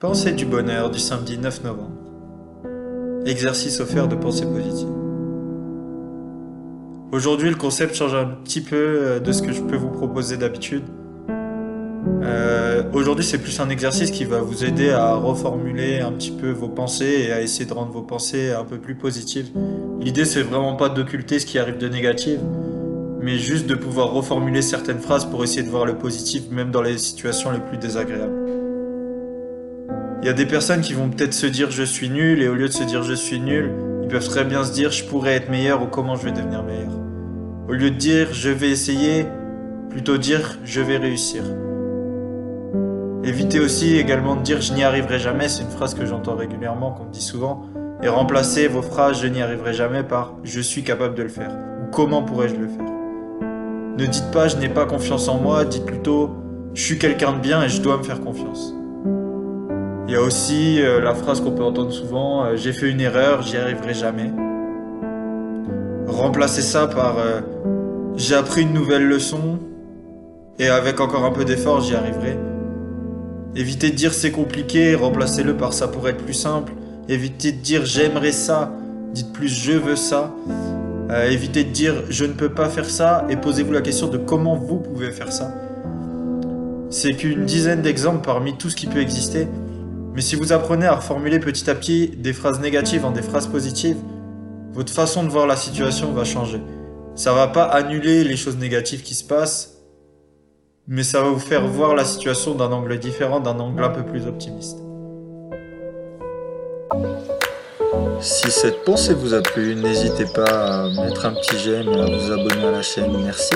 Pensée du bonheur du samedi 9 novembre. Exercice offert de pensée positive. Aujourd'hui, le concept change un petit peu euh, de ce que je peux vous proposer d'habitude. Euh, Aujourd'hui, c'est plus un exercice qui va vous aider à reformuler un petit peu vos pensées et à essayer de rendre vos pensées un peu plus positives. L'idée, c'est vraiment pas d'occulter ce qui arrive de négatif, mais juste de pouvoir reformuler certaines phrases pour essayer de voir le positif, même dans les situations les plus désagréables. Il y a des personnes qui vont peut-être se dire je suis nul et au lieu de se dire je suis nul, ils peuvent très bien se dire je pourrais être meilleur ou comment je vais devenir meilleur. Au lieu de dire je vais essayer, plutôt dire je vais réussir. Évitez aussi également de dire je n'y arriverai jamais, c'est une phrase que j'entends régulièrement, qu'on me dit souvent, et remplacez vos phrases je n'y arriverai jamais par je suis capable de le faire ou comment pourrais-je le faire. Ne dites pas je n'ai pas confiance en moi, dites plutôt je suis quelqu'un de bien et je dois me faire confiance. Il y a aussi euh, la phrase qu'on peut entendre souvent euh, j'ai fait une erreur, j'y arriverai jamais. Remplacez ça par euh, j'ai appris une nouvelle leçon et avec encore un peu d'effort, j'y arriverai. Évitez de dire c'est compliqué, remplacez-le par ça pourrait être plus simple. Évitez de dire j'aimerais ça, dites plus je veux ça. Évitez de dire je ne peux pas faire ça et posez-vous la question de comment vous pouvez faire ça. C'est qu'une dizaine d'exemples parmi tout ce qui peut exister. Mais si vous apprenez à reformuler petit à petit des phrases négatives en des phrases positives, votre façon de voir la situation va changer. Ça va pas annuler les choses négatives qui se passent, mais ça va vous faire voir la situation d'un angle différent, d'un angle un peu plus optimiste. Si cette pensée vous a plu, n'hésitez pas à mettre un petit j'aime et à vous abonner à la chaîne. Merci.